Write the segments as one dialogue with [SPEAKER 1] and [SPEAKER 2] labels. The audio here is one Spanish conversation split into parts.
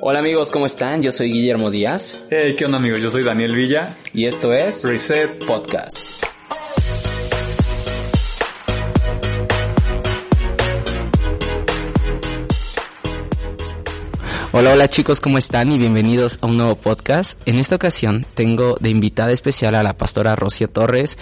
[SPEAKER 1] Hola amigos, ¿cómo están? Yo soy Guillermo Díaz.
[SPEAKER 2] Hey, ¿qué onda amigos? Yo soy Daniel Villa.
[SPEAKER 1] Y esto es
[SPEAKER 2] Reset
[SPEAKER 1] Podcast. Hola, hola chicos, ¿cómo están? Y bienvenidos a un nuevo podcast. En esta ocasión tengo de invitada especial a la pastora Rocío Torres.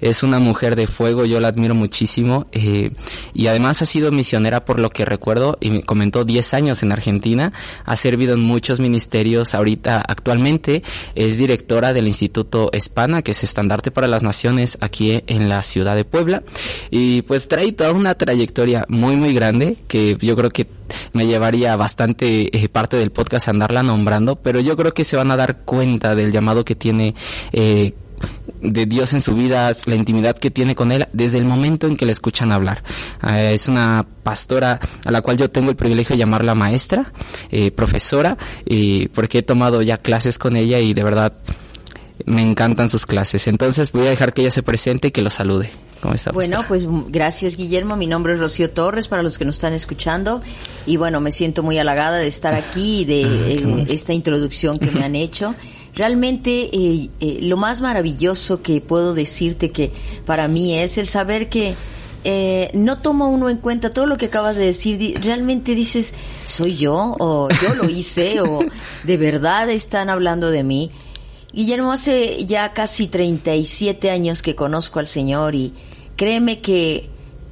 [SPEAKER 1] Es una mujer de fuego, yo la admiro muchísimo. Eh, y además ha sido misionera por lo que recuerdo y me comentó 10 años en Argentina. Ha servido en muchos ministerios. Ahorita actualmente es directora del Instituto Hispana, que es estandarte para las naciones aquí en la ciudad de Puebla. Y pues trae toda una trayectoria muy, muy grande que yo creo que me llevaría bastante eh, parte del podcast andarla nombrando, pero yo creo que se van a dar cuenta del llamado que tiene eh, de Dios en su vida, la intimidad que tiene con Él desde el momento en que le escuchan hablar. Eh, es una pastora a la cual yo tengo el privilegio de llamarla maestra, eh, profesora, y porque he tomado ya clases con ella y de verdad me encantan sus clases. Entonces voy a dejar que ella se presente y que lo salude. ¿Cómo está?
[SPEAKER 3] Bueno, pues gracias Guillermo. Mi nombre es Rocío Torres para los que nos están escuchando. Y bueno, me siento muy halagada de estar aquí y de
[SPEAKER 1] Ah,
[SPEAKER 3] eh, esta introducción que me han hecho. Realmente eh, eh, lo más maravilloso que puedo decirte que para mí es el saber que eh, no toma uno en cuenta todo lo que acabas de decir. Realmente dices, ¿soy yo? ¿O yo lo hice? ¿O de verdad están hablando de mí? Guillermo, hace ya casi 37 años que conozco al Señor y créeme que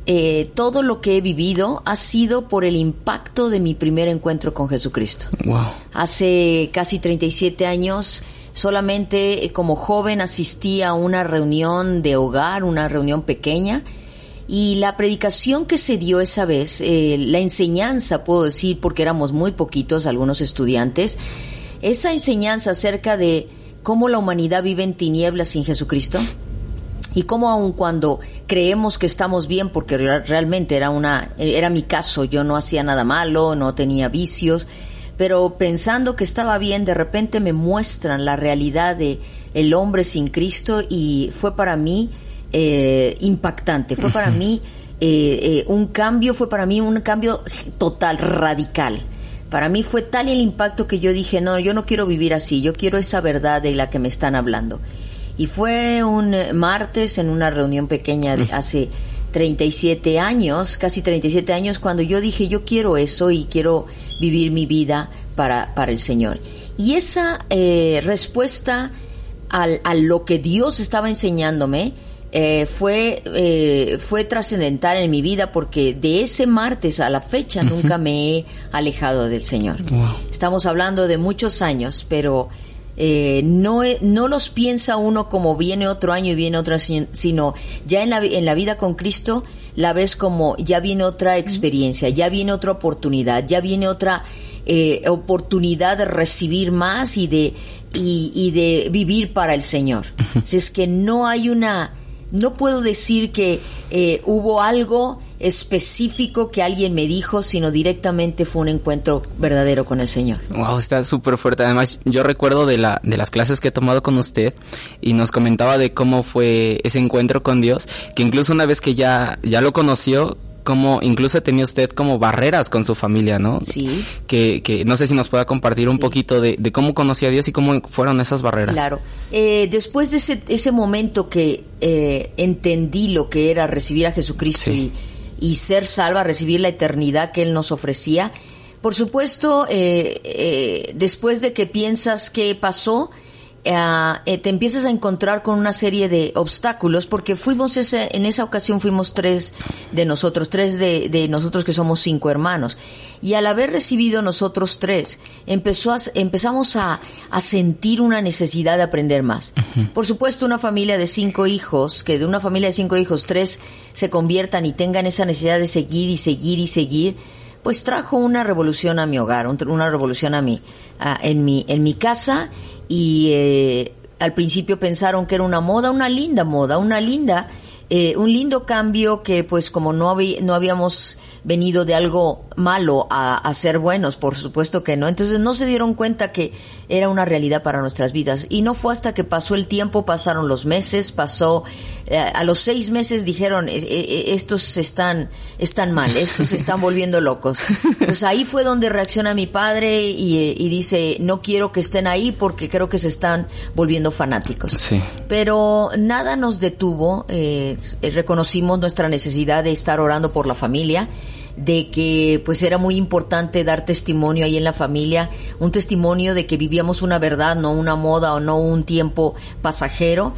[SPEAKER 3] eh, todo lo que he vivido ha sido por el impacto de mi primer encuentro con Jesucristo.
[SPEAKER 1] Wow.
[SPEAKER 3] Hace casi 37 años, solamente eh, como joven asistí a una reunión de hogar, una reunión pequeña, y la predicación que se dio esa vez, eh, la enseñanza, puedo decir, porque éramos muy poquitos, algunos estudiantes, esa enseñanza acerca de cómo la humanidad vive en tinieblas sin Jesucristo, y cómo aun cuando creemos que estamos bien porque re- realmente era una era mi caso yo no hacía nada malo no tenía vicios pero pensando que estaba bien de repente me muestran la realidad de el hombre sin Cristo y fue para mí eh, impactante fue para mí eh, eh, un cambio fue para mí un cambio total radical para mí fue tal el impacto que yo dije, no, yo no quiero vivir así, yo quiero esa verdad de la que me están hablando. Y fue un eh, martes en una reunión pequeña de hace 37 años, casi 37 años, cuando yo dije, yo quiero eso y quiero vivir mi vida para, para el Señor. Y esa eh, respuesta al, a lo que Dios estaba enseñándome eh, fue, eh, fue trascendental en mi vida porque de ese martes a la fecha nunca me he alejado del Señor. Estamos hablando de muchos años, pero eh, no, he- no los piensa uno como viene otro año y viene otro año, sino ya en la, en la vida con Cristo la ves como ya viene otra experiencia, ya viene otra oportunidad, ya viene otra eh, oportunidad de recibir más y de, y, y de vivir para el Señor. Si es que no hay una, no puedo decir que eh, hubo algo específico que alguien me dijo, sino directamente fue un encuentro verdadero con el Señor.
[SPEAKER 1] Wow, está súper fuerte. Además, yo recuerdo de la de las clases que he tomado con usted y nos comentaba de cómo fue ese encuentro con Dios, que incluso una vez que ya ya lo conoció, como incluso tenía usted como barreras con su familia, ¿no?
[SPEAKER 3] Sí.
[SPEAKER 1] Que, que no sé si nos pueda compartir un poquito de, de cómo conoció a Dios y cómo fueron esas barreras.
[SPEAKER 3] Claro. Eh, después de ese, ese momento que eh, entendí lo que era recibir a Jesucristo
[SPEAKER 1] Sí.
[SPEAKER 3] y, y ser salva, recibir la eternidad que Él nos ofrecía, por supuesto, eh, eh, después de que piensas qué pasó, eh, eh, te empiezas a encontrar con una serie de obstáculos porque fuimos ese, en esa ocasión fuimos tres de nosotros, tres de, de nosotros que somos cinco hermanos. Y al haber recibido nosotros tres, empezó a- empezamos a, a sentir una necesidad de aprender más. Por supuesto, una familia de cinco hijos, que de una familia de cinco hijos, tres se conviertan y tengan esa necesidad de seguir y seguir y seguir, pues trajo una revolución a mi hogar, un- una revolución a mi, a- en mi, en mi casa y eh, al principio pensaron que era una moda, una linda moda, una linda eh, un lindo cambio que pues como no, no habíamos venido de algo malo a, a, ser buenos, por supuesto que no. Entonces no se dieron cuenta que era una realidad para nuestras vidas. Y no fue hasta que pasó el tiempo, pasaron los meses, pasó, eh, a los seis meses dijeron, eh, eh, estos están, están mal, estos se están volviendo locos. Entonces ahí fue donde reacciona mi padre y, y, dice, no quiero que estén ahí porque creo que se están volviendo fanáticos.
[SPEAKER 1] Sí.
[SPEAKER 3] Pero nada nos detuvo, reconocimos nuestra necesidad de estar orando por la familia de que pues era muy importante dar testimonio ahí en la familia, un testimonio de que vivíamos una verdad, no una moda o no un tiempo pasajero.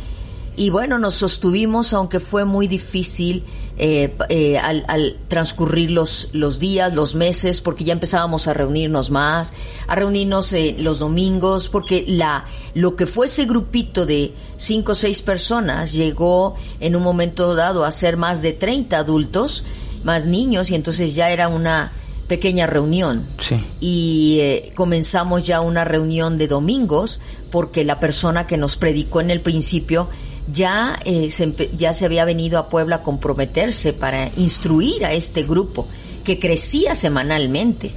[SPEAKER 3] Y bueno, nos sostuvimos, aunque fue muy difícil eh, eh, al, al, transcurrir los, los días, los meses, porque ya empezábamos a reunirnos más, a reunirnos eh, los domingos, porque la, lo que fue ese grupito de cinco o seis personas llegó en un momento dado a ser más de 30 adultos más niños y entonces ya era una pequeña reunión.
[SPEAKER 1] Sí.
[SPEAKER 3] Y eh, comenzamos ya una reunión de domingos porque la persona que nos predicó en el principio ya, eh, se, ya se había venido a Puebla a comprometerse para instruir a este grupo que crecía semanalmente.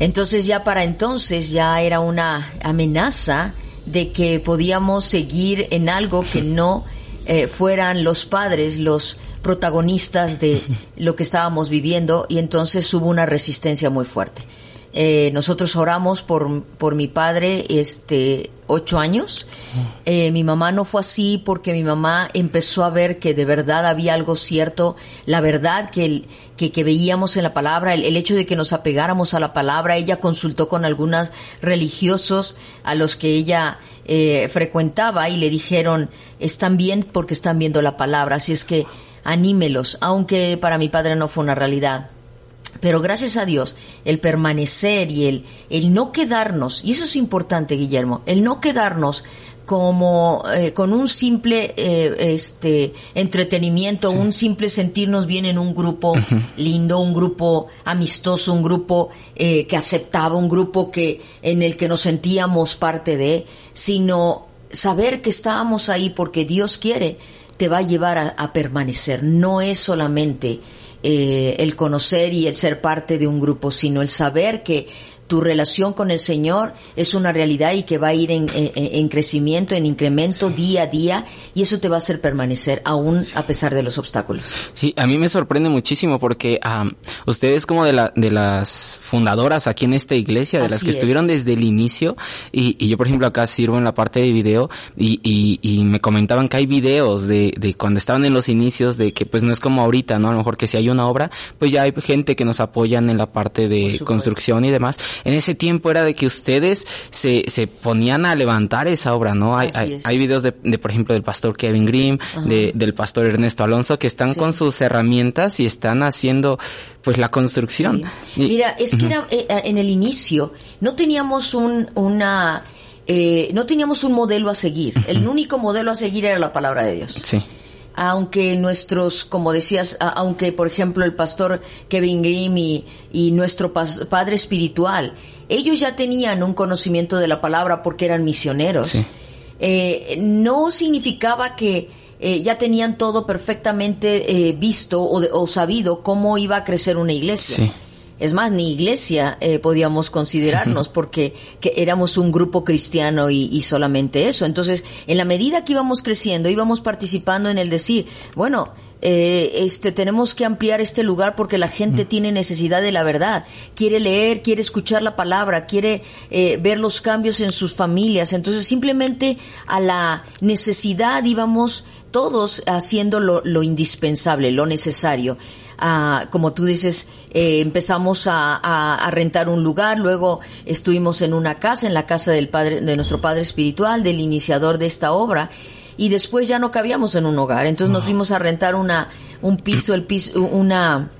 [SPEAKER 3] Entonces ya para entonces ya era una amenaza de que podíamos seguir en algo que no eh, fueran los padres los protagonistas de lo que estábamos viviendo y entonces hubo una resistencia muy fuerte. Eh, nosotros oramos por, por mi padre este ocho años. Eh, mi mamá no fue así porque mi mamá empezó a ver que de verdad había algo cierto, la verdad que, que, que, veíamos en la palabra, el, el, hecho de que nos apegáramos a la palabra. Ella consultó con algunos religiosos a los que ella eh, frecuentaba y le dijeron, están bien porque están viendo la palabra, así es que anímelos, aunque para mi padre no fue una realidad. Pero gracias a Dios, el permanecer y el, el no quedarnos, y eso es importante, Guillermo, el no quedarnos como eh, con un simple eh, este entretenimiento, sí. un simple sentirnos bien en un grupo uh -huh. lindo, un grupo amistoso, un grupo eh, que aceptaba, un grupo que en el que nos sentíamos parte de, sino saber que estábamos ahí porque Dios quiere te va a llevar a, a permanecer. No es solamente eh, el conocer y el ser parte de un grupo, sino el saber que tu relación con el Señor es una realidad y que va a ir en, en, en crecimiento, en incremento sí. día a día y eso te va a hacer permanecer aún a pesar de los obstáculos.
[SPEAKER 1] Sí, a mí me sorprende muchísimo porque um, ustedes como de, la, de las fundadoras aquí en esta iglesia, de Así las que es. estuvieron desde el inicio y, y, yo por ejemplo acá sirvo en la parte de video y, y, y me comentaban que hay videos de, de cuando estaban en los inicios de que pues no es como ahorita, ¿no? A lo mejor que si hay una obra, pues ya hay gente que nos apoyan en la parte de construcción y demás en ese tiempo era de que ustedes se, se ponían a levantar esa obra, ¿no? Hay, hay, hay, videos de, de, por ejemplo, del pastor Kevin Grimm, de, del pastor Ernesto Alonso, que están sí. con sus herramientas y están haciendo, pues, la construcción.
[SPEAKER 3] Sí. Y, Mira, es que uh -huh. era, eh, en el inicio, no teníamos un, una, eh, no teníamos un modelo a seguir. El único modelo a seguir era la palabra de Dios.
[SPEAKER 1] Sí
[SPEAKER 3] aunque nuestros, como decías, aunque por ejemplo el pastor Kevin Grimm y, y nuestro padre espiritual, ellos ya tenían un conocimiento de la palabra porque eran misioneros,
[SPEAKER 1] sí.
[SPEAKER 3] eh, no significaba que eh, ya tenían todo perfectamente eh, visto o, de, o, sabido cómo iba a crecer una iglesia.
[SPEAKER 1] Sí.
[SPEAKER 3] Es más, ni iglesia eh, podíamos considerarnos porque que éramos un grupo cristiano y, y, solamente eso. Entonces, en la medida que íbamos creciendo, íbamos participando en el decir, bueno, eh, este, tenemos que ampliar este lugar porque la gente mm. tiene necesidad de la verdad, quiere leer, quiere escuchar la palabra, quiere eh, ver los cambios en sus familias. Entonces, simplemente a la necesidad íbamos todos haciendo lo, lo indispensable, lo necesario. Uh, como tú dices, eh, empezamos a, a, a, rentar un lugar, luego estuvimos en una casa, en la casa del padre, de nuestro padre espiritual, del iniciador de esta obra, y después ya no cabíamos en un hogar, entonces nos fuimos a rentar una, un piso, el piso, una,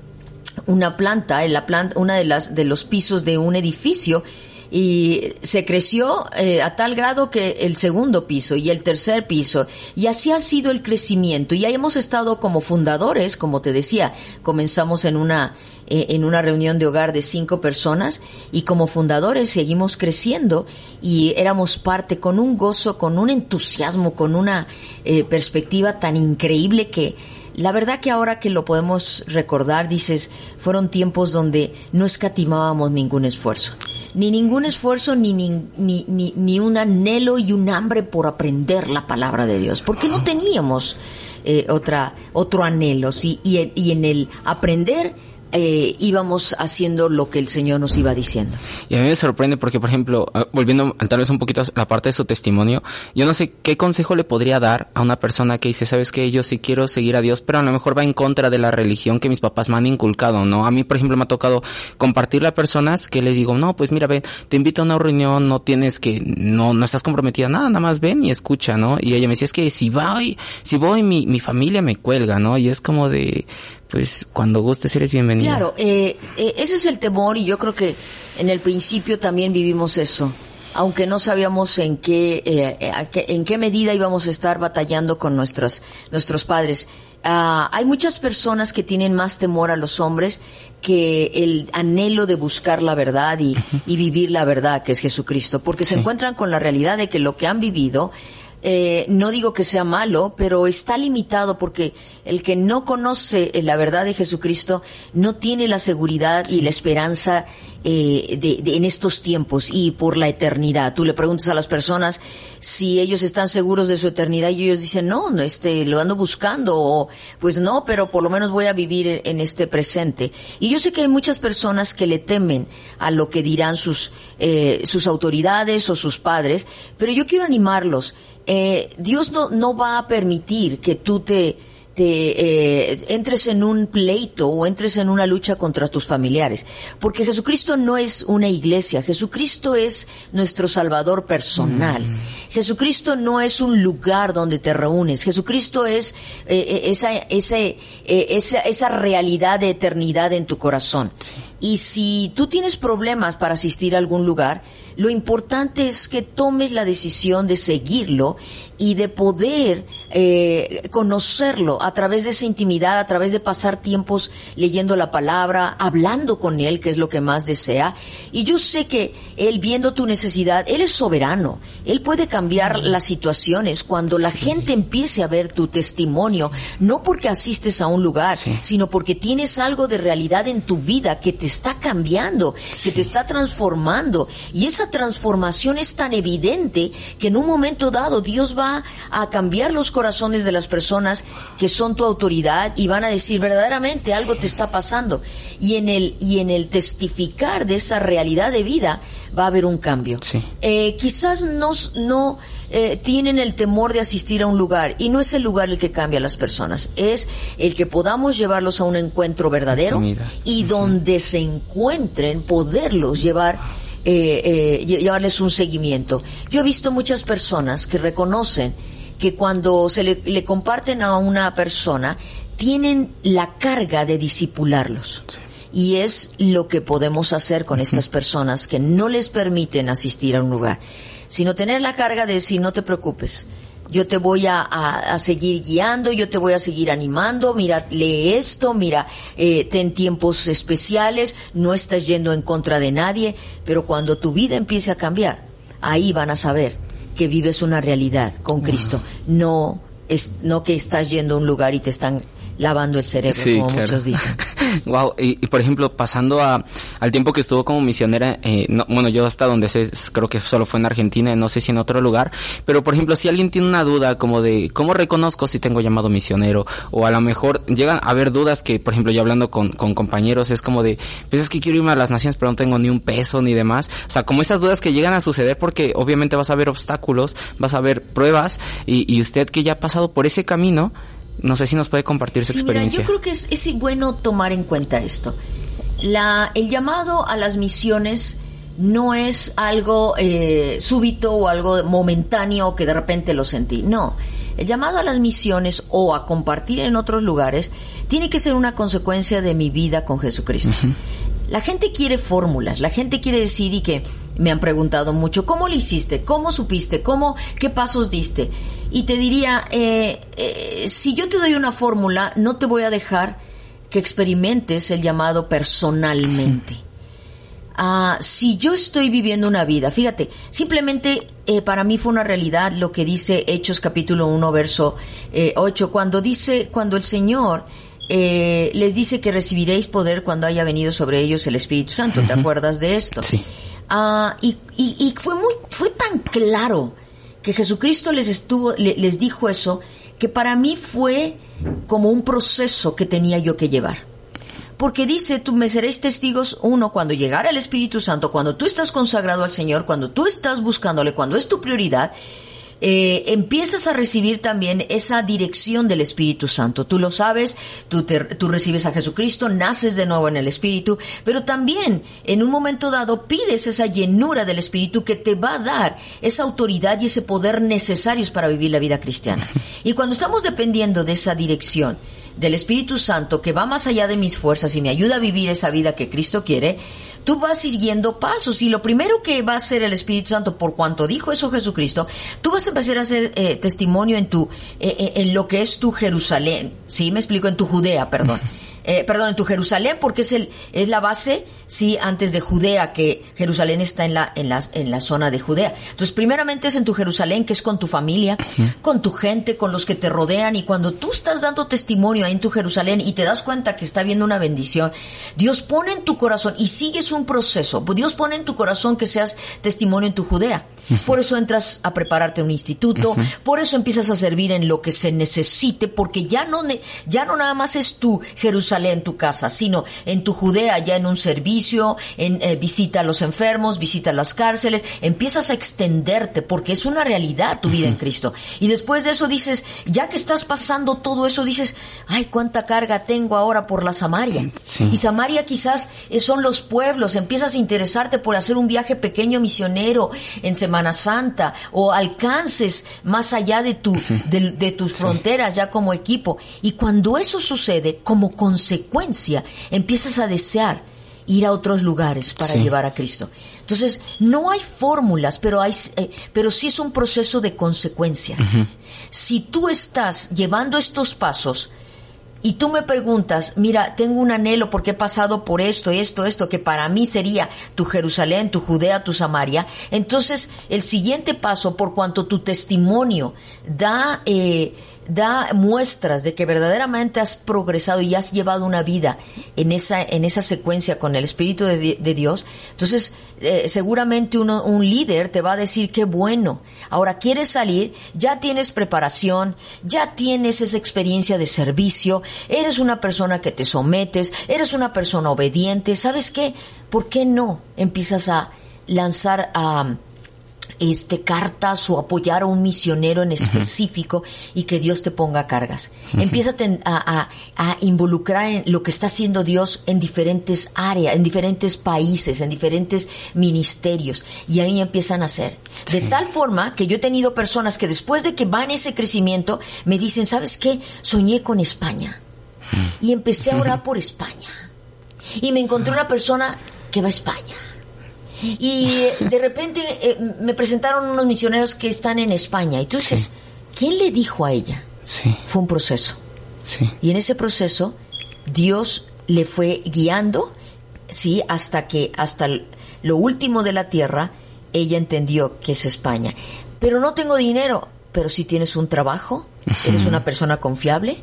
[SPEAKER 3] una planta, en la planta, una de las, de los pisos de un edificio, y se creció eh, a tal grado que el segundo piso y el tercer piso y así ha sido el crecimiento y ahí hemos estado como fundadores como te decía comenzamos en una eh, en una reunión de hogar de cinco personas y como fundadores seguimos creciendo y éramos parte con un gozo, con un entusiasmo, con una eh, perspectiva tan increíble que la verdad que ahora que lo podemos recordar, dices, fueron tiempos donde no escatimábamos ningún esfuerzo. Ni ningún esfuerzo, ni, ni, ni, ni, un anhelo y un hambre por aprender la palabra de Dios, porque no teníamos eh, otra, otro anhelo, ¿sí? Y, y en el aprender eh, íbamos haciendo lo que el Señor nos iba diciendo.
[SPEAKER 1] Y a mí me sorprende porque, por ejemplo, ah, volviendo tal vez un poquito a la parte de su testimonio, yo no sé qué consejo le podría dar a una persona que dice, sabes que yo sí quiero seguir a Dios, pero a lo mejor va en contra de la religión que mis papás me han inculcado, ¿no? A mí, por ejemplo, me ha tocado compartirle a personas que le digo, no, pues mira, ven, te invito a una reunión, no tienes que, no, no estás comprometida, nada, nada más ven y escucha, ¿no? Y ella me decía, es que si voy, si voy, mi, mi familia me cuelga, ¿no? Y es como de, pues cuando gustes eres bienvenido.
[SPEAKER 3] Claro, eh, eh, ese es el temor y yo creo que en el principio también vivimos eso, aunque no sabíamos en qué, eh, en qué medida íbamos a estar batallando con nuestros, nuestros padres. Ah, hay muchas personas que tienen más temor a los hombres que el anhelo de buscar la verdad y, vivir la verdad, que es Jesucristo, porque se encuentran con la realidad de que lo que han vivido eh, no digo que sea malo, pero está limitado porque el que no conoce la verdad de Jesucristo no tiene la seguridad y la esperanza eh, de, en estos tiempos y por la eternidad. Tú le preguntas a las personas si ellos están seguros de su eternidad y ellos dicen, no, no este, lo ando buscando o pues no, pero por lo menos voy a vivir en este presente. Y yo sé que hay muchas personas que le temen a lo que dirán sus, eh, sus autoridades o sus padres, pero yo quiero animarlos eh, Dios no, no va a permitir que tú te, te eh, entres en un pleito o entres en una lucha contra tus familiares. Porque Jesucristo no es una iglesia, Jesucristo es nuestro Salvador personal. Mm. Jesucristo no es un lugar donde te reúnes, Jesucristo es eh, esa, esa, esa, esa realidad de eternidad en tu corazón. Y si tú tienes problemas para asistir a algún lugar, lo importante es que tomes la decisión de seguirlo y de poder eh, conocerlo a través de esa intimidad, a través de pasar tiempos leyendo la palabra, hablando con Él, que es lo que más desea. Y yo sé que Él, viendo tu necesidad, Él es soberano. Él puede cambiar las situaciones cuando la gente empiece a ver tu testimonio, no porque asistes a un lugar, sino porque tienes algo de realidad en tu vida que te está cambiando, que te está transformando. Y esa transformación es tan evidente que en un momento dado Dios va a cambiar los corazones de las personas que son tu autoridad y van a decir verdaderamente algo te está pasando. Y en el, y en el testificar de esa realidad de vida va a haber un cambio. Eh, quizás no, no eh, tienen el temor de asistir a un lugar y no es el lugar el que cambia a las personas, es el que podamos llevarlos a un encuentro verdadero y donde se encuentren poderlos llevar eh, eh, llevarles un seguimiento. Yo he visto muchas personas que reconocen que cuando se le, comparten a una persona, tienen la carga de disipularlos. Y es lo que podemos hacer con estas personas que no les permiten asistir a un lugar, sino tener la carga de decir, no te preocupes, yo te voy a, seguir guiando, yo te voy a seguir animando, mira, lee esto, mira, eh, ten tiempos especiales, no estás yendo en contra de nadie, pero cuando tu vida empiece a cambiar, ahí van a saber que vives una realidad con Cristo, no es, no que estás yendo a un lugar y te están lavando el cerebro, como muchos dicen.
[SPEAKER 1] wow, y, por ejemplo, pasando a, al tiempo que estuvo como misionera, eh, no, bueno, yo hasta donde sé, creo que solo fue en Argentina, no sé si en otro lugar, pero por ejemplo, si alguien tiene una duda como de cómo reconozco si tengo llamado misionero, o a lo mejor llegan a haber dudas que, por ejemplo, yo hablando con, con compañeros, es como de, pues es que quiero irme a las naciones, pero no tengo ni un peso ni demás. O sea, como esas dudas que llegan a suceder porque obviamente vas a ver obstáculos, vas a ver pruebas, y, y usted que ya ha pasado por ese camino, no sé si nos puede compartir su experiencia.
[SPEAKER 3] yo creo que es, es, bueno tomar en cuenta esto. La, el llamado a las misiones no es algo eh, súbito o algo momentáneo que de repente lo sentí. No. El llamado a las misiones o a compartir en otros lugares tiene que ser una consecuencia de mi vida con Jesucristo. La gente quiere fórmulas, la gente quiere decir y que me han preguntado mucho, ¿cómo lo hiciste? ¿Cómo supiste? ¿Cómo, qué pasos diste? Y te diría, eh, eh, si yo te doy una fórmula, no te voy a dejar que experimentes el llamado personalmente. Ah, si yo estoy viviendo una vida, fíjate, simplemente eh, para mí fue una realidad lo que dice Hechos capítulo 1, verso 8, cuando dice, cuando el Señor eh, les dice que recibiréis poder cuando haya venido sobre ellos el Espíritu Santo. ¿Te acuerdas de esto?
[SPEAKER 1] Sí.
[SPEAKER 3] Ah, y, fue muy, fue tan claro que Jesucristo les estuvo, les dijo eso, que para mí fue como un proceso que tenía yo que llevar. Porque dice, tú me seréis testigos, uno, cuando llegara el Espíritu Santo, cuando tú estás consagrado al Señor, cuando tú estás buscándole, cuando es tu prioridad, eh, empiezas a recibir también esa dirección del Espíritu Santo. Tú lo sabes, tú, tú recibes a Jesucristo, naces de nuevo en el Espíritu, pero también en un momento dado pides esa llenura del Espíritu que te va a dar esa autoridad y ese poder necesarios para vivir la vida cristiana. Y cuando estamos dependiendo de esa dirección, del Espíritu Santo que va más allá de mis fuerzas y me ayuda a vivir esa vida que Cristo quiere, tú vas siguiendo pasos y lo primero que va a hacer el Espíritu Santo, por cuanto dijo eso Jesucristo, tú vas a empezar a hacer eh, testimonio en tu, eh, eh, en lo que es tu Jerusalén, ¿sí? Me explico, en tu Judea, perdón. Perdón, en tu Jerusalén, porque es el, es la base sí, antes de Judea, que Jerusalén está en la, en la, en la zona de Judea. Entonces, primeramente es en tu Jerusalén, que es con tu familia, con tu gente, con los que te rodean, y cuando tú estás dando testimonio ahí en tu Jerusalén y te das cuenta que está viendo una bendición, Dios pone en tu corazón y sigues un proceso. Dios pone en tu corazón que seas testimonio en tu Judea. Por eso entras a prepararte un instituto, por eso empiezas a servir en lo que se necesite, porque ya no, ya no nada más es tu Jerusalén, tu casa, sino en tu Judea, ya en un servicio en, eh, visita a los enfermos, visita las cárceles, empiezas a extenderte porque es una realidad tu vida en Cristo. Y después de eso dices, ya que estás pasando todo eso, dices, ay, cuánta carga tengo ahora por la Samaria. Y Samaria quizás eh, son los pueblos, empiezas a interesarte por hacer un viaje pequeño misionero en Semana Santa o alcances más allá de, tu, de, tus fronteras ya como equipo. Y cuando eso sucede, como consecuencia, empiezas a desear ir a otros lugares para llevar a Cristo. Entonces, no hay fórmulas, pero, hay, eh, pero sí es un proceso de consecuencias. Si tú estás llevando estos pasos y tú me preguntas, mira, tengo un anhelo porque he pasado por esto, esto, esto, que para mí sería tu Jerusalén, tu Judea, tu Samaria, entonces el siguiente paso, por cuanto tu testimonio da... Eh, da muestras de que verdaderamente has progresado y has llevado una vida en esa, en esa secuencia con el Espíritu de, Dios, entonces eh, seguramente uno, un líder te va a decir qué bueno. Ahora quieres salir, ya tienes preparación, ya tienes esa experiencia de servicio, eres una persona que te sometes, eres una persona obediente, ¿sabes qué? ¿Por qué no empiezas a lanzar a este, cartas o apoyar a un misionero en específico y que Dios te ponga cargas. Empieza a, a, involucrar en lo que está haciendo Dios en diferentes áreas, en diferentes países, en diferentes ministerios. Y ahí empiezan a hacer. De tal forma que yo he tenido personas que después de que van ese crecimiento me dicen, ¿sabes qué? Soñé con España. Y empecé a orar por España. Y me encontré una persona que va a España y de repente eh, me presentaron unos misioneros que están en España. Y tú dices, ¿quién le dijo a ella?
[SPEAKER 1] Sí.
[SPEAKER 3] Fue un proceso. Sí. Y en ese proceso, Dios le fue guiando, sí, hasta que, hasta lo último de la tierra, ella entendió que es España. Pero no tengo dinero. Pero si tienes un trabajo, eres una persona confiable,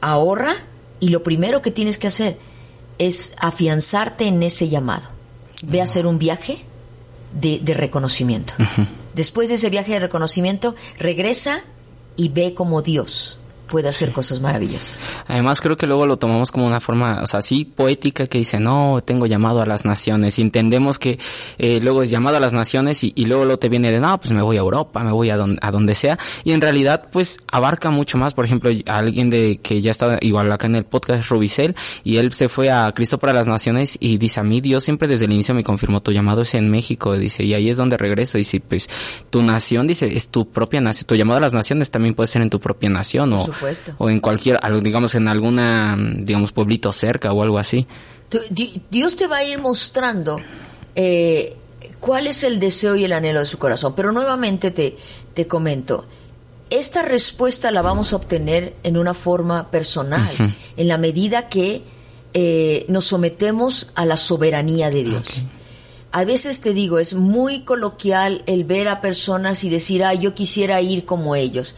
[SPEAKER 3] ahorra y lo primero que tienes que hacer es afianzarte en ese llamado ve a hacer un viaje de, de reconocimiento. Después de ese viaje de reconocimiento, regresa y ve como Dios puede hacer cosas maravillosas.
[SPEAKER 1] Además creo que luego lo tomamos como una forma, o sea, así poética que dice, no, tengo llamado a las naciones. Y entendemos que eh, luego es llamado a las naciones y, luego lo te viene de, no, pues me voy a Europa, me voy a, a donde sea. Y en realidad pues abarca mucho más. Por ejemplo, alguien de que ya está igual acá en el podcast, Rubicel, y él se fue a Cristo para las Naciones y dice, a mí Dios siempre desde el inicio me confirmó, tu llamado es en México, dice, y ahí es donde regreso. Dice, pues tu nación, dice, es tu propia nación. Tu llamado a las naciones también puede ser en tu propia nación o o en cualquier, digamos, en alguna, digamos, pueblito cerca o algo así.
[SPEAKER 3] Dios te va a ir mostrando eh, cuál es el deseo y el anhelo de su corazón. Pero nuevamente te, te comento, esta respuesta la vamos a obtener en una forma personal, en la medida que eh, nos sometemos a la soberanía de Dios. A veces te digo, es muy coloquial el ver a personas y decir, ah, yo quisiera ir como ellos,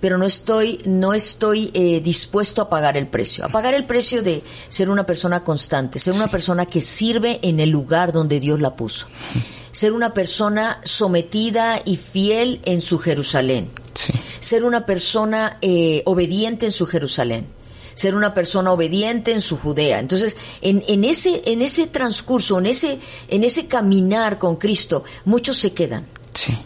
[SPEAKER 3] pero no estoy, no estoy eh, dispuesto a pagar el precio. A pagar el precio de ser una persona constante, ser una persona que sirve en el lugar donde Dios la puso. Ser una persona sometida y fiel en su Jerusalén. Ser una persona eh, obediente en su Jerusalén ser una persona obediente en su Judea. Entonces, en, en, ese, en ese transcurso, en ese, en ese caminar con Cristo, muchos se quedan.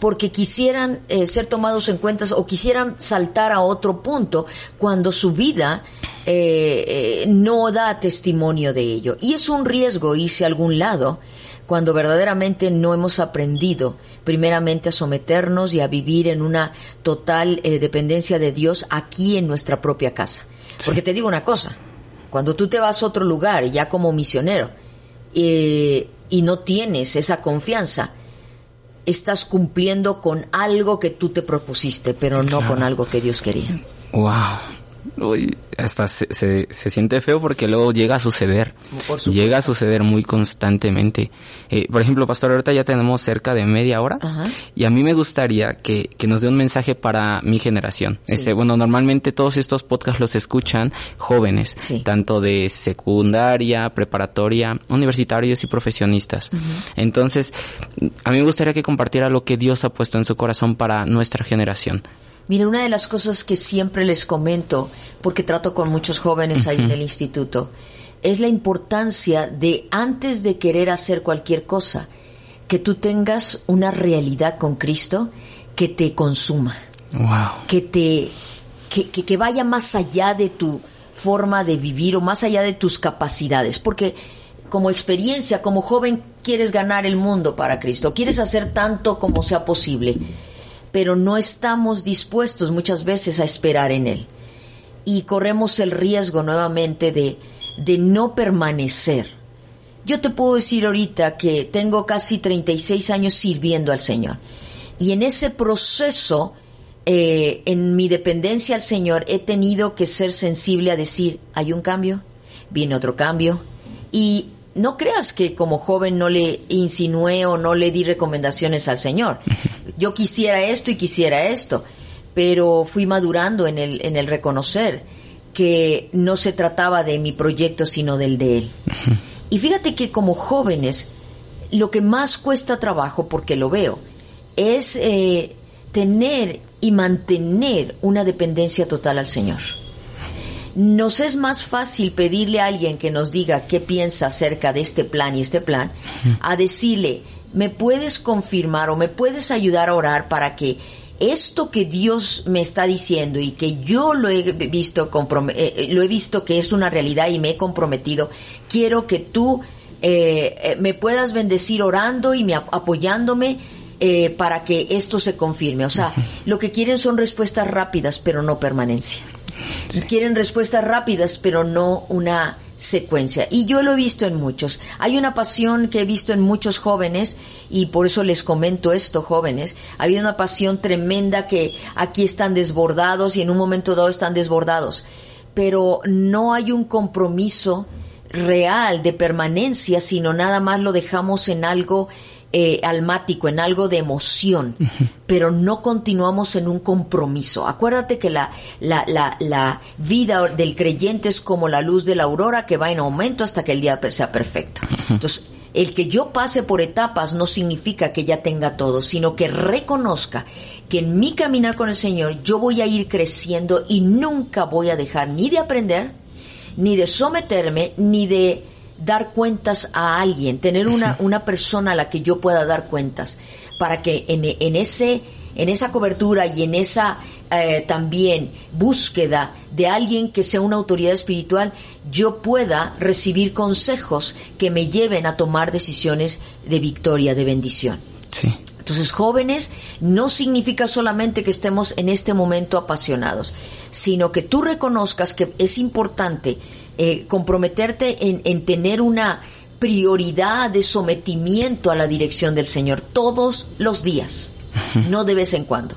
[SPEAKER 3] Porque quisieran eh, ser tomados en cuenta o quisieran saltar a otro punto cuando su vida eh, eh, no da testimonio de ello. Y es un riesgo irse a algún lado cuando verdaderamente no hemos aprendido primeramente a someternos y a vivir en una total dependencia de Dios aquí en nuestra propia casa. Porque te digo una cosa, cuando tú te vas a otro lugar, ya como misionero, eh, y no tienes esa confianza, estás cumpliendo con algo que tú te propusiste, pero no con algo que Dios quería.
[SPEAKER 1] Wow. Uy, hasta se, se, siente feo porque luego llega a suceder. Llega a suceder muy constantemente. Eh, por ejemplo, Pastor, ahorita ya tenemos cerca de media hora y a mí me gustaría que, que, nos dé un mensaje para mi generación. Este, bueno, normalmente todos estos podcasts los escuchan jóvenes, tanto de secundaria, preparatoria, universitarios y profesionistas. Entonces, a mí me gustaría que compartiera lo que Dios ha puesto en su corazón para nuestra generación.
[SPEAKER 3] Mire, una de las cosas que siempre les comento, porque trato con muchos jóvenes ahí en el instituto, es la importancia de antes de querer hacer cualquier cosa, que tú tengas una realidad con Cristo que te consuma. Que te que, que, vaya más allá de tu forma de vivir o más allá de tus capacidades, porque como experiencia, como joven, quieres ganar el mundo para Cristo, quieres hacer tanto como sea posible pero no estamos dispuestos muchas veces a esperar en Él. Y corremos el riesgo nuevamente de, de no permanecer. Yo te puedo decir ahorita que tengo casi 36 años sirviendo al Señor. Y en ese proceso, eh, en mi dependencia al Señor, he tenido que ser sensible a decir, hay un cambio, viene otro cambio. Y no creas que como joven no le insinué o no le di recomendaciones al Señor. Yo quisiera esto y quisiera esto, pero fui madurando en el, en el reconocer que no se trataba de mi proyecto, sino del de Él. Y fíjate que como jóvenes, lo que más cuesta trabajo, porque lo veo, es eh, tener y mantener una dependencia total al Señor. Nos es más fácil pedirle a alguien que nos diga qué piensa acerca de este plan y este plan, a decirle, ¿me puedes confirmar o me puedes ayudar a orar para que esto que Dios me está diciendo y que yo lo he visto eh, eh, lo he visto que es una realidad y me he comprometido, quiero que tú eh, me puedas bendecir orando y me, apoyándome para que esto se confirme. O sea, lo que quieren son respuestas rápidas, pero no permanencia. Quieren respuestas rápidas, pero no una secuencia. Y yo lo he visto en muchos. Hay una pasión que he visto en muchos jóvenes, y por eso les comento esto, jóvenes. Ha habido una pasión tremenda que aquí están desbordados y en un momento dado están desbordados. Pero no hay un compromiso real de permanencia, sino nada más lo dejamos en algo eh, almático, en algo de emoción, pero no continuamos en un compromiso. Acuérdate que la, la, la, la, vida del creyente es como la luz de la aurora que va en aumento hasta que el día sea perfecto. Entonces, el que yo pase por etapas no significa que ya tenga todo, sino que reconozca que en mi caminar con el Señor yo voy a ir creciendo y nunca voy a dejar ni de aprender, ni de someterme, ni de dar cuentas a alguien, tener una, una persona a la que yo pueda dar cuentas, para que en, en ese, en esa cobertura y en esa eh, también búsqueda de alguien que sea una autoridad espiritual, yo pueda recibir consejos que me lleven a tomar decisiones de victoria, de bendición. Entonces, jóvenes no significa solamente que estemos en este momento apasionados, sino que tú reconozcas que es importante eh, comprometerte en, en tener una prioridad de sometimiento a la dirección del Señor todos los días, no de vez en cuando.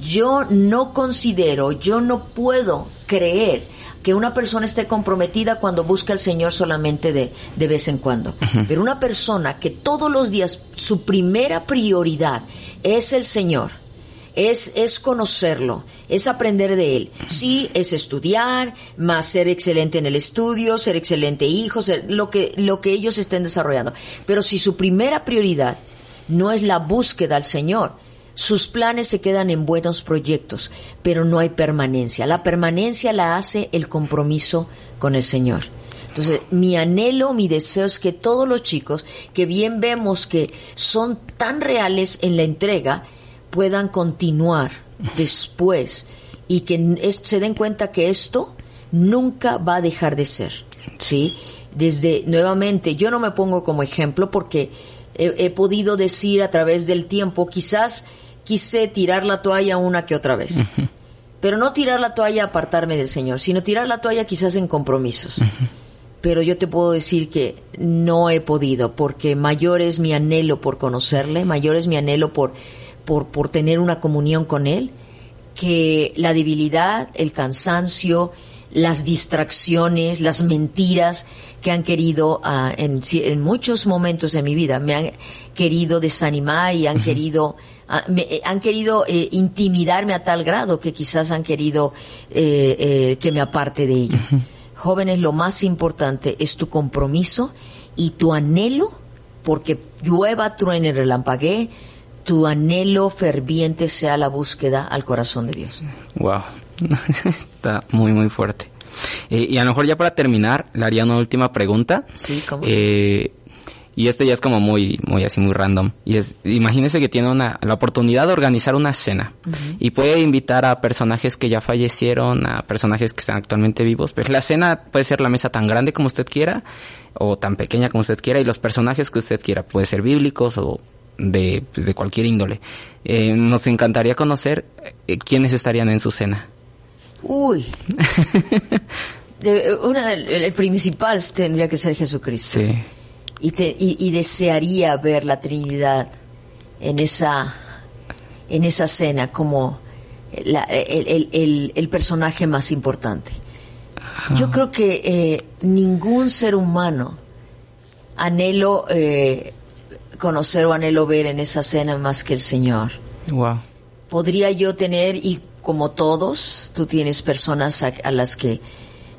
[SPEAKER 3] Yo no considero, yo no puedo creer que una persona esté comprometida cuando busca al Señor solamente de, de vez en cuando. Pero una persona que todos los días su primera prioridad es el Señor, es, es conocerlo, es aprender de él. Sí, es estudiar, más ser excelente en el estudio, ser excelente hijo, ser lo que, lo que ellos estén desarrollando. Pero si su primera prioridad no es la búsqueda al Señor, sus planes se quedan en buenos proyectos, pero no hay permanencia. La permanencia la hace el compromiso con el Señor. Entonces, mi anhelo, mi deseo es que todos los chicos que bien vemos que son tan reales en la entrega, puedan continuar después y que se den cuenta que esto nunca va a dejar de ser. ¿Sí? Desde, nuevamente, yo no me pongo como ejemplo porque he, podido decir a través del tiempo, quizás quise tirar la toalla una que otra vez. Pero no tirar la toalla apartarme del Señor, sino tirar la toalla quizás en compromisos. Pero yo te puedo decir que no he podido, porque mayor es mi anhelo por conocerle, mayor es mi anhelo por por, tener una comunión con Él, que la debilidad, el cansancio, las distracciones, las mentiras que han querido ah, en, en, muchos momentos de mi vida me han querido desanimar y han querido ah, me, han querido eh, intimidarme a tal grado que quizás han querido eh, eh, que me aparte de ello. Jóvenes, lo más importante es tu compromiso y tu anhelo porque llueva, truene, relampaguee, tu anhelo ferviente sea la búsqueda al corazón de Dios.
[SPEAKER 1] Wow, está muy, muy fuerte. Eh, y a lo mejor ya para terminar, le haría una última pregunta.
[SPEAKER 3] Sí, ¿cómo?
[SPEAKER 1] Eh, y este ya es como muy, muy así, muy random. Y es, imagínese que tiene una, la oportunidad de organizar una cena. Y puede invitar a personajes que ya fallecieron, a personajes que están actualmente vivos. Pues la cena puede ser la mesa tan grande como usted quiera, o tan pequeña como usted quiera, y los personajes que usted quiera. Puede ser bíblicos o de, pues, de cualquier índole. Eh, nos encantaría conocer eh, quiénes estarían en su cena.
[SPEAKER 3] Uy. una, el, principal tendría que ser Jesucristo.
[SPEAKER 1] Sí.
[SPEAKER 3] Y, te, y, desearía ver la Trinidad en esa, en esa cena como la, el, el, el, personaje más importante. Yo creo que eh, ningún ser humano anhelo eh, conocer o anhelo ver en esa cena más que el Señor.
[SPEAKER 1] Wow.
[SPEAKER 3] Podría yo tener, y como todos, tú tienes personas a, las que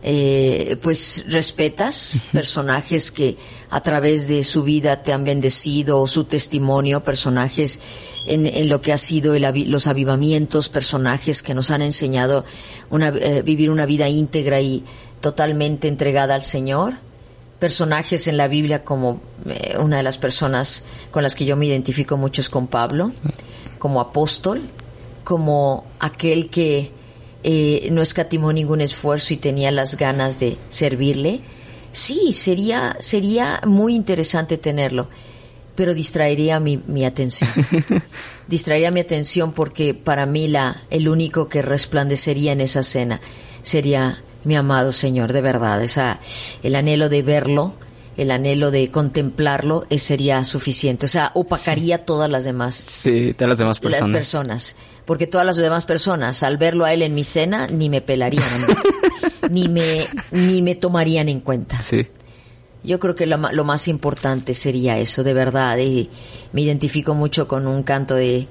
[SPEAKER 3] eh, pues respetas, personajes que a través de su vida te han bendecido, o su testimonio, personajes en, lo que ha sido los avivamientos, personajes que nos han enseñado una, eh, vivir una vida íntegra y totalmente entregada al Señor personajes en la Biblia como eh, una de las personas con las que yo me identifico mucho es con Pablo, como apóstol, como aquel que eh, no escatimó ningún esfuerzo y tenía las ganas de servirle. Sí, sería, sería muy interesante tenerlo, pero distraería mi, mi atención. distraería mi atención porque para mí la, el único que resplandecería en esa cena sería mi amado Señor, de verdad. Esa, el anhelo de verlo, el anhelo de contemplarlo, eh, sería suficiente. O sea, opacaría todas las demás.
[SPEAKER 1] Sí, todas las demás personas.
[SPEAKER 3] Las personas. Porque todas las demás personas, al verlo a él en mi cena, ni me pelarían, ni me, ni me tomarían en cuenta.
[SPEAKER 1] Sí.
[SPEAKER 3] Yo creo que lo, lo más importante sería eso, de verdad. Y me identifico mucho con un canto de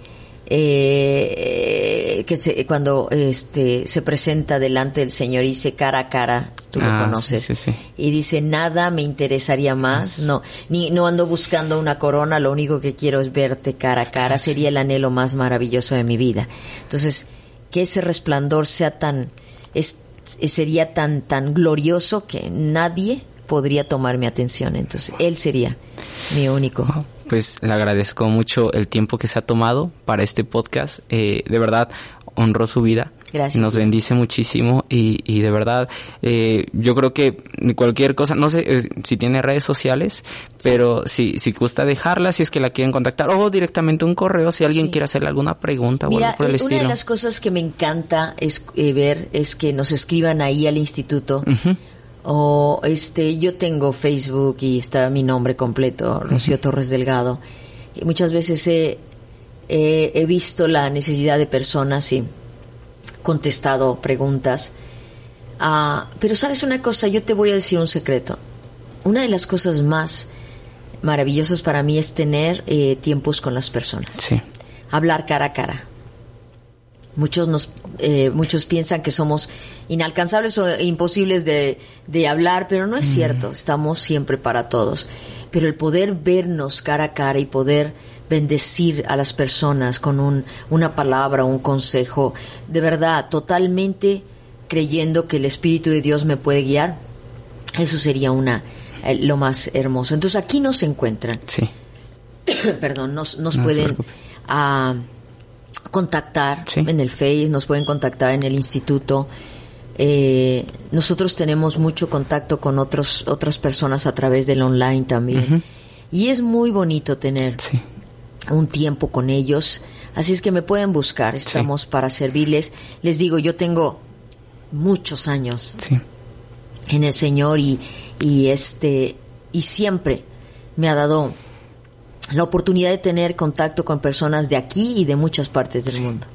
[SPEAKER 3] eh, que se, cuando este, se presenta delante del Señor y dice cara a cara, tú lo ah, conoces, y dice nada me interesaría más, no, ni no ando buscando una corona, lo único que quiero es verte cara a cara, ah, sería el anhelo más maravilloso de mi vida. Entonces, que ese resplandor sea tan, es, sería tan, tan glorioso que nadie podría tomar mi atención. Entonces, él sería mi único
[SPEAKER 1] pues le agradezco mucho el tiempo que se ha tomado para este podcast. Eh, de verdad, honró su vida.
[SPEAKER 3] Gracias.
[SPEAKER 1] Nos bendice muchísimo y, y de verdad, eh, yo creo que cualquier cosa, no sé eh, si tiene redes sociales, pero si, si gusta dejarla, si es que la quieren contactar, o directamente un correo, si alguien quiere hacerle alguna pregunta
[SPEAKER 3] o
[SPEAKER 1] algo por el
[SPEAKER 3] estilo. Una de las cosas que me encanta es ver es que nos escriban ahí al instituto o este yo tengo Facebook y está mi nombre completo, Rocío Torres Delgado, y muchas veces he, he, visto la necesidad de personas y contestado preguntas, Ah, pero sabes una cosa, yo te voy a decir un secreto. Una de las cosas más maravillosas para mí es tener eh, tiempos con las personas.
[SPEAKER 1] Sí.
[SPEAKER 3] Hablar cara a cara. Muchos nos, eh, muchos piensan que somos inalcanzables o imposibles de, de hablar, pero no es cierto. Estamos siempre para todos. Pero el poder vernos cara a cara y poder bendecir a las personas con un, una palabra, un consejo, de verdad, totalmente creyendo que el Espíritu de Dios me puede guiar, eso sería una eh, lo más hermoso. Entonces aquí nos encuentran.
[SPEAKER 1] Sí.
[SPEAKER 3] Perdón, nos, nos
[SPEAKER 1] No
[SPEAKER 3] pueden contactar
[SPEAKER 1] Sí.
[SPEAKER 3] en el Face, nos pueden contactar en el instituto. Eh, nosotros tenemos mucho contacto con otros, otras personas a través del online también. Y es muy bonito tener
[SPEAKER 1] Sí.
[SPEAKER 3] un tiempo con ellos. Así es que me pueden buscar, estamos para servirles. Les digo, yo tengo muchos años en el Señor y, y este y siempre me ha dado la oportunidad de tener contacto con personas de aquí y de muchas partes del mundo.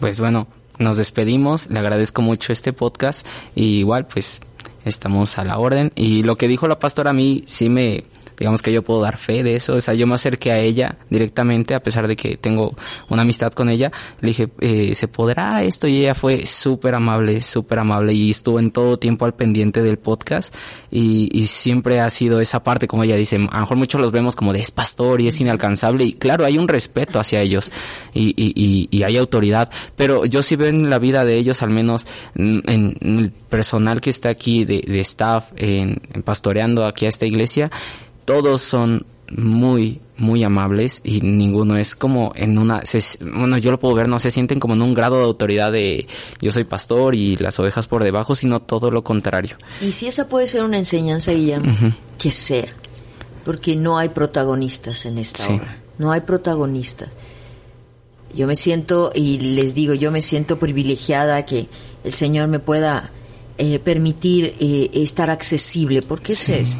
[SPEAKER 1] Pues bueno, nos despedimos. Le agradezco mucho este podcast. Y igual, pues, estamos a la orden. Y lo que dijo la pastora a mí, sí me, digamos que yo puedo dar fe de eso. O sea, yo me acerqué a ella directamente, a pesar de que tengo una amistad con ella. Le dije, eh, ¿se podrá esto? Y ella fue súper amable, súper amable. Y estuvo en todo tiempo al pendiente del podcast. Y, y siempre ha sido esa parte, como ella dice, a lo mejor muchos los vemos como de es pastor y es inalcanzable. Y claro, hay un respeto hacia ellos. Y, y, y, y hay autoridad. Pero yo sí veo en la vida de ellos, al menos en, en el personal que está aquí de, de staff, en, en pastoreando aquí a esta iglesia, todos son muy, muy amables y ninguno es como en una, se- bueno, yo lo puedo ver, no se sienten como en un grado de autoridad de yo soy pastor y las ovejas por debajo, sino todo lo contrario.
[SPEAKER 3] Y si esa puede ser una enseñanza, Guillermo, que sea, porque no hay protagonistas en esta
[SPEAKER 1] Sí.
[SPEAKER 3] obra, no hay protagonistas. Yo me siento, y les digo, yo me siento privilegiada que el Señor me pueda eh, permitir eh, estar accesible, porque eso es,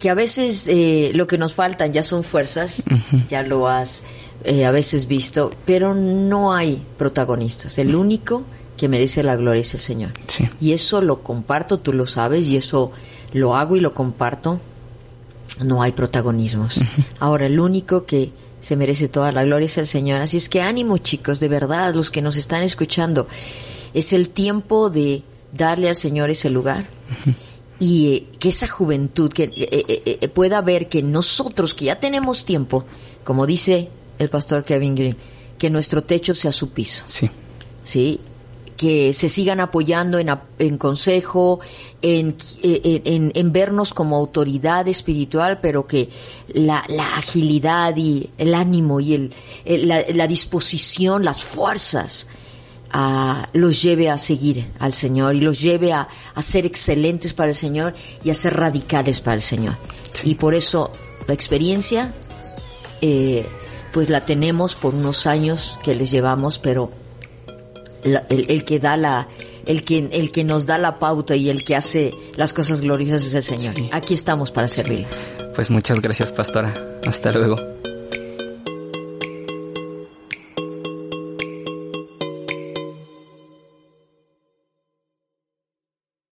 [SPEAKER 3] que a veces eh, lo que nos faltan ya son fuerzas, ya lo has eh, a veces visto, pero no hay protagonistas. El único que merece la gloria es el Señor.
[SPEAKER 1] Sí.
[SPEAKER 3] Y eso lo comparto, tú lo sabes, y eso lo hago y lo comparto. No hay protagonismos. Ahora, el único que se merece toda la gloria es el Señor. Así es que ánimo, chicos, de verdad, los que nos están escuchando. Es el tiempo de darle al Señor ese lugar. Y eh, que esa juventud que eh, eh, eh, pueda ver que nosotros que ya tenemos tiempo, como dice el pastor Kevin Green, que nuestro techo sea su piso.
[SPEAKER 1] Sí.
[SPEAKER 3] ¿sí? que se sigan apoyando en, en consejo, en, en, en- en vernos como autoridad espiritual, pero que la, la agilidad y el ánimo y el, el- la, la disposición, las fuerzas, ah, los lleve a seguir al Señor y los lleve a, a ser excelentes para el Señor y a ser radicales para el Señor. Y por eso la experiencia, eh, pues la tenemos por unos años que les llevamos, pero la- el, el que da la el que el que nos da la pauta y el que hace las cosas gloriosas es el Señor.
[SPEAKER 1] Sí.
[SPEAKER 3] Aquí estamos para servirles.
[SPEAKER 1] Pues muchas gracias, pastora. Hasta luego.